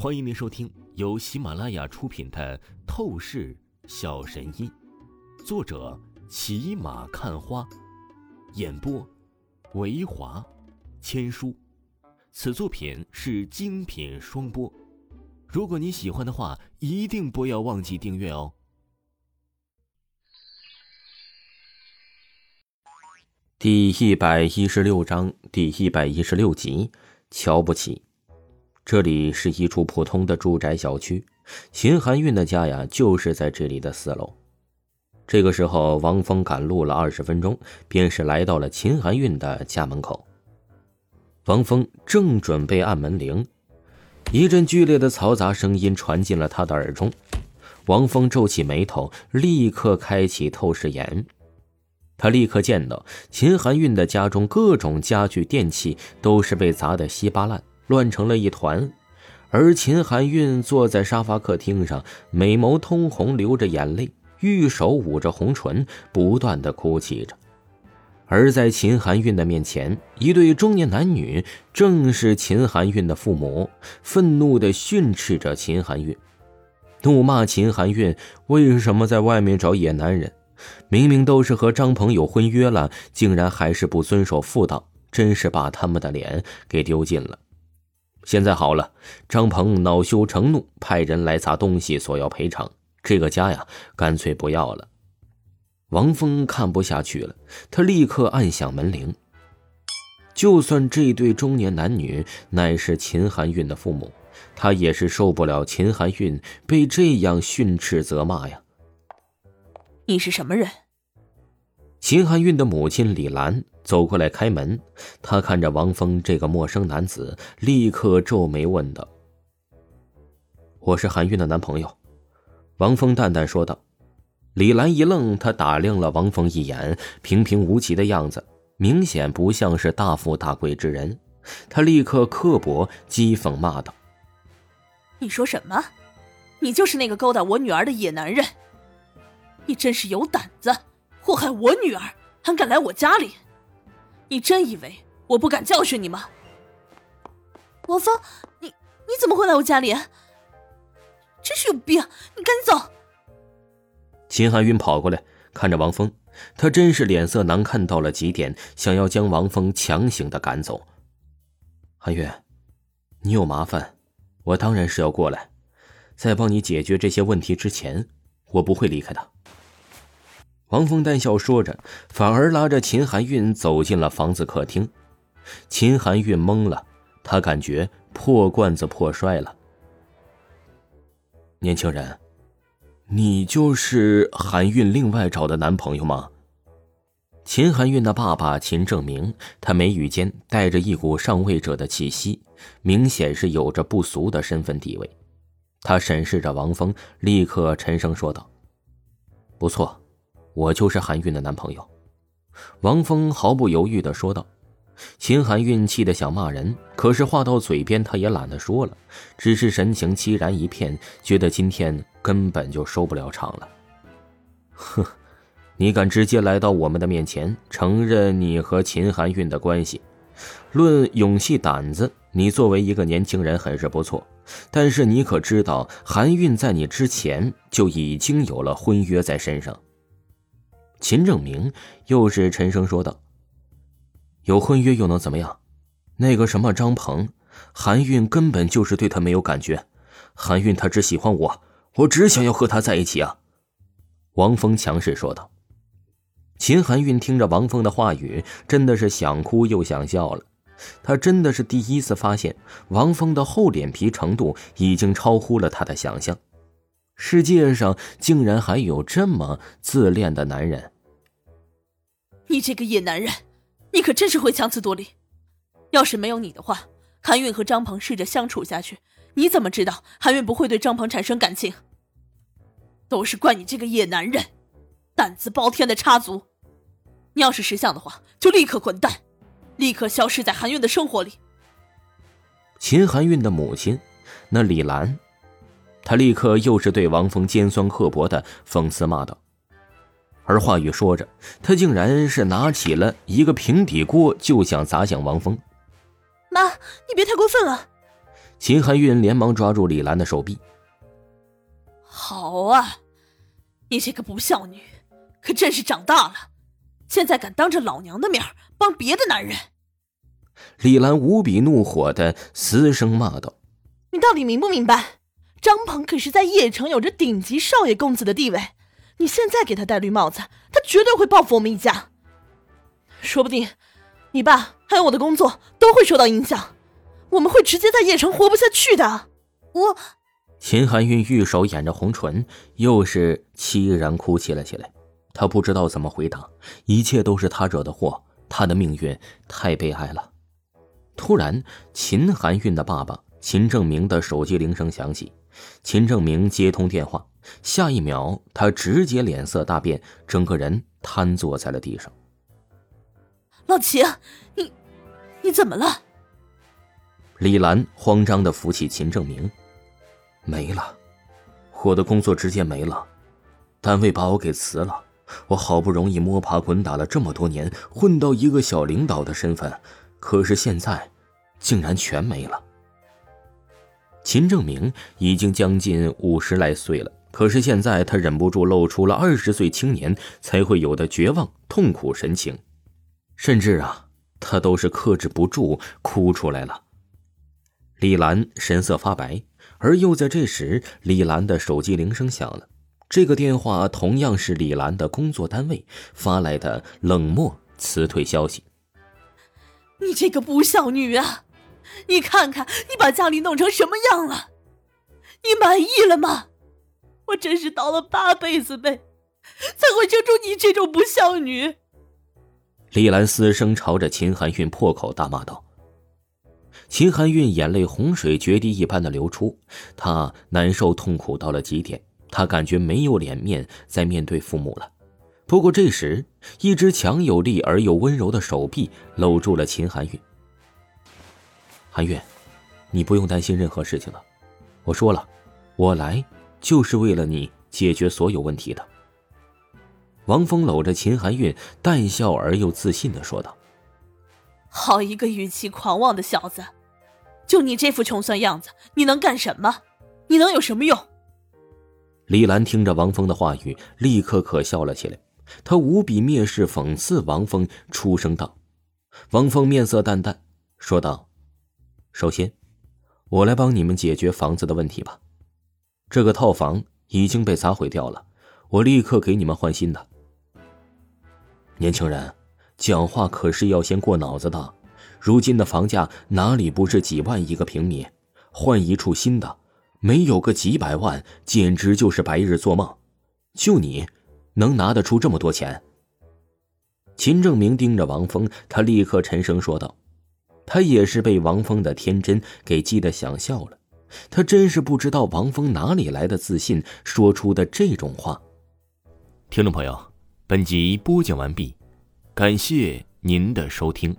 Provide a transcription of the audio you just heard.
欢迎您收听由喜马拉雅出品的《透视小神医》，作者骑马看花，演播维华千书。此作品是精品双播。如果你喜欢的话，一定不要忘记订阅哦。第一百一十六章，第一百一十六集，瞧不起。这里是一处普通的住宅小区，秦含韵的家呀，就是在这里的四楼。这个时候，王峰赶路了二十分钟，便是来到了秦含韵的家门口。王峰正准备按门铃，一阵剧烈的嘈杂声音传进了他的耳中。王峰皱起眉头，立刻开启透视眼。他立刻见到秦含韵的家中各种家具电器都是被砸得稀巴烂，乱成了一团。而秦含韵坐在沙发客厅上，美眸通红，流着眼泪，玉手捂着红唇，不断的哭泣着。而在秦含韵的面前，一对中年男女正是秦含韵的父母，愤怒的训斥着秦含韵，怒骂秦含韵为什么在外面找野男人。明明都是和张鹏有婚约了，竟然还是不遵守妇道，真是把他们的脸给丢尽了。现在好了，张鹏恼羞成怒，派人来砸东西索要赔偿，这个家呀，干脆不要了。王峰看不下去了，他立刻按响门铃。就算这对中年男女乃是秦含韵的父母，他也是受不了秦含韵被这样训斥责骂呀。你是什么人？秦含韵的母亲李兰走过来开门，她看着王峰这个陌生男子，立刻皱眉问道：“我是含韵的男朋友。”王峰淡淡说道。李兰一愣，她打量了王峰一眼，平平无奇的样子，明显不像是大富大贵之人。她立刻刻薄讥讽骂道：“你说什么？你就是那个勾搭我女儿的野男人！”你真是有胆子祸害我女儿，还敢来我家里！你真以为我不敢教训你吗？王峰，你你怎么会来我家里？真是有病！你赶紧走！秦寒云跑过来，看着王峰，他真是脸色难看到了极点，想要将王峰强行的赶走。寒云，你有麻烦，我当然是要过来，在帮你解决这些问题之前，我不会离开的。王峰淡笑说着，反而拉着秦含韵走进了房子客厅。秦含韵懵了，她感觉破罐子破摔了。年轻人，你就是含韵另外找的男朋友吗？秦含韵的爸爸秦正明，他眉宇间带着一股上位者的气息，明显是有着不俗的身份地位。他审视着王峰，立刻沉声说道：“不错。”我就是韩韵的男朋友，王峰毫不犹豫的说道。秦含韵气得想骂人，可是话到嘴边，他也懒得说了，只是神情凄然一片，觉得今天根本就收不了场了。哼，你敢直接来到我们的面前，承认你和秦含韵的关系？论勇气胆子，你作为一个年轻人很是不错，但是你可知道，韩韵在你之前就已经有了婚约在身上。秦正明又是沉声说道：“有婚约又能怎么样？那个什么张鹏，韩韵根本就是对他没有感觉。韩韵他只喜欢我，我只想要和他在一起啊！”王峰强势说道。秦韩韵听着王峰的话语，真的是想哭又想笑了。他真的是第一次发现，王峰的厚脸皮程度已经超乎了他的想象。世界上竟然还有这么自恋的男人！你这个野男人，你可真是会强词夺理。要是没有你的话，韩韵和张鹏试着相处下去，你怎么知道韩韵不会对张鹏产生感情？都是怪你这个野男人，胆子包天的插足！你要是识相的话，就立刻滚蛋，立刻消失在韩韵的生活里。秦韩韵的母亲，那李兰。他立刻又是对王峰尖酸刻薄的讽刺骂道，而话语说着，他竟然是拿起了一个平底锅就想砸向王峰。妈，你别太过分了！秦含韵连忙抓住李兰的手臂。好啊，你这个不孝女，可真是长大了，现在敢当着老娘的面帮别的男人！李兰无比怒火的嘶声骂道：“你到底明不明白？张鹏可是在邺城有着顶级少爷公子的地位，你现在给他戴绿帽子，他绝对会报复我们一家。说不定，你爸还有我的工作都会受到影响，我们会直接在邺城活不下去的。”我。秦含韵玉手掩着红唇，又是凄然哭泣了起来。她不知道怎么回答，一切都是她惹的祸，她的命运太悲哀了。突然，秦含韵的爸爸秦正明的手机铃声响起，秦正明接通电话，下一秒他直接脸色大变，整个人瘫坐在了地上。老秦，你你怎么了？李兰慌张的扶起秦正明。没了，我的工作直接没了，单位把我给辞了。我好不容易摸爬滚打了这么多年，混到一个小领导的身份，可是现在，竟然全没了。秦正明已经将近五十来岁了，可是现在他忍不住露出了二十岁青年才会有的绝望、痛苦神情，甚至啊，他都是克制不住哭出来了。李兰神色发白。而又在这时，李兰的手机铃声响了。这个电话同样是李兰的工作单位发来的冷漠辞退消息。你这个不孝女啊！你看看你把家里弄成什么样了？你满意了吗？我真是倒了八辈子霉，才会生出你这种不孝女！李兰嘶声朝着秦含韵破口大骂道。秦含韵眼泪洪水决堤一般的流出，她难受痛苦到了极点，她感觉没有脸面再面对父母了。不过这时，一只强有力而又温柔的手臂搂住了秦含韵。含韵，你不用担心任何事情了。我说了，我来就是为了你解决所有问题的。王峰搂着秦含韵，淡笑而又自信的说道：“好一个语气狂妄的小子！”就你这副穷酸样子，你能干什么？你能有什么用？李兰听着王峰的话语，立刻可笑了起来。他无比蔑视、讽刺王峰，出声道：“王峰面色淡淡，说道：‘首先，我来帮你们解决房子的问题吧。这个套房已经被砸毁掉了，我立刻给你们换新的。’年轻人，讲话可是要先过脑子的。”如今的房价哪里不是几万一个平米？换一处新的，没有个几百万，简直就是白日做梦。就你，能拿得出这么多钱？秦正明盯着王峰，他立刻沉声说道：“他也是被王峰的天真给激得想笑了。他真是不知道王峰哪里来的自信，说出的这种话。”听众朋友，本集播讲完毕，感谢您的收听。